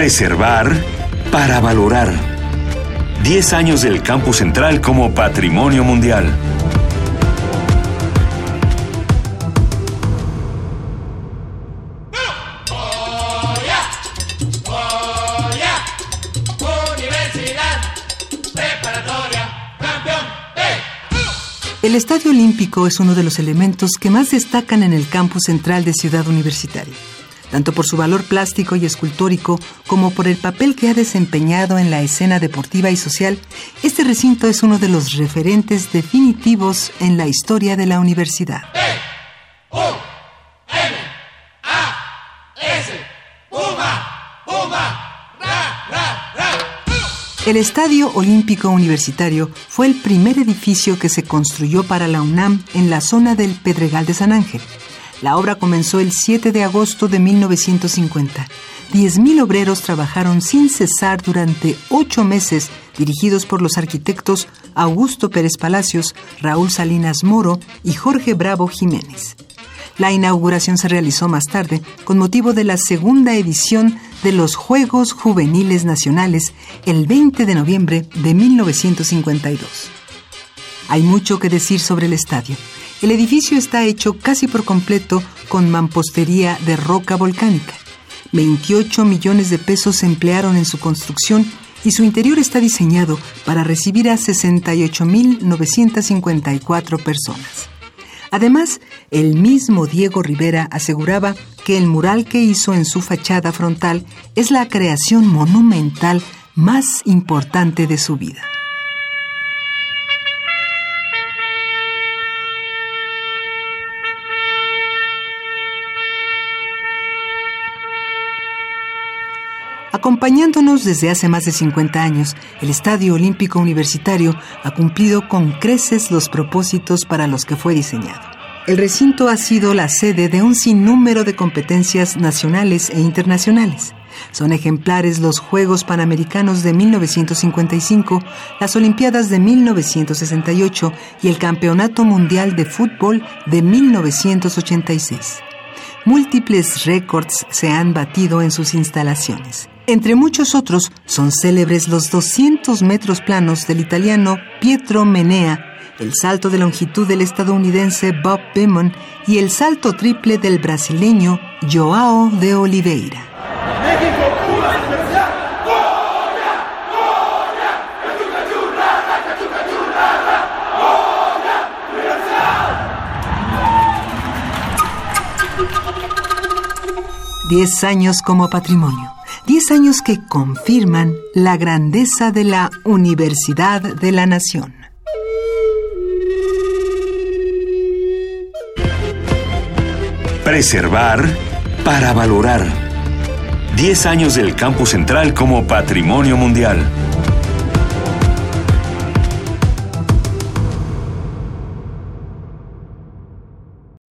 Preservar para valorar. 10 años del Campus Central como Patrimonio Mundial. El Estadio Olímpico es uno de los elementos que más destacan en el campus central de Ciudad Universitaria, tanto por su valor plástico y escultórico como por el papel que ha desempeñado en la escena deportiva y social. Este recinto es uno de los referentes definitivos en la historia de la universidad. El Estadio Olímpico Universitario fue el primer edificio que se construyó para la UNAM en la zona del Pedregal de San Ángel. La obra comenzó el 7 de agosto de 1950. 10.000 obreros trabajaron sin cesar durante ocho meses, dirigidos por los arquitectos Augusto Pérez Palacios, Raúl Salinas Moro y Jorge Bravo Jiménez. La inauguración se realizó más tarde con motivo de la segunda edición de los Juegos Juveniles Nacionales el 20 de noviembre de 1952. Hay mucho que decir sobre el estadio. El edificio está hecho casi por completo con mampostería de roca volcánica. 28 millones de pesos se emplearon en su construcción y su interior está diseñado para recibir a 68.954 personas. Además, el mismo Diego Rivera aseguraba que el mural que hizo en su fachada frontal es la creación monumental más importante de su vida. Acompañándonos desde hace más de 50 años, el Estadio Olímpico Universitario ha cumplido con creces los propósitos para los que fue diseñado. El recinto ha sido la sede de un sinnúmero de competencias nacionales e internacionales. Son ejemplares los Juegos Panamericanos de 1955, las Olimpiadas de 1968 y el Campeonato Mundial de Fútbol de 1986. Múltiples récords se han batido en sus instalaciones. Entre muchos otros, son célebres los 200 metros planos del italiano Pietro Menea, el salto de longitud del estadounidense Bob Beamon y el salto triple del brasileño Joao de Oliveira. Diez años como patrimonio. Diez años que confirman la grandeza de la Universidad de la Nación. Preservar para valorar. Diez años del Campus Central como Patrimonio Mundial.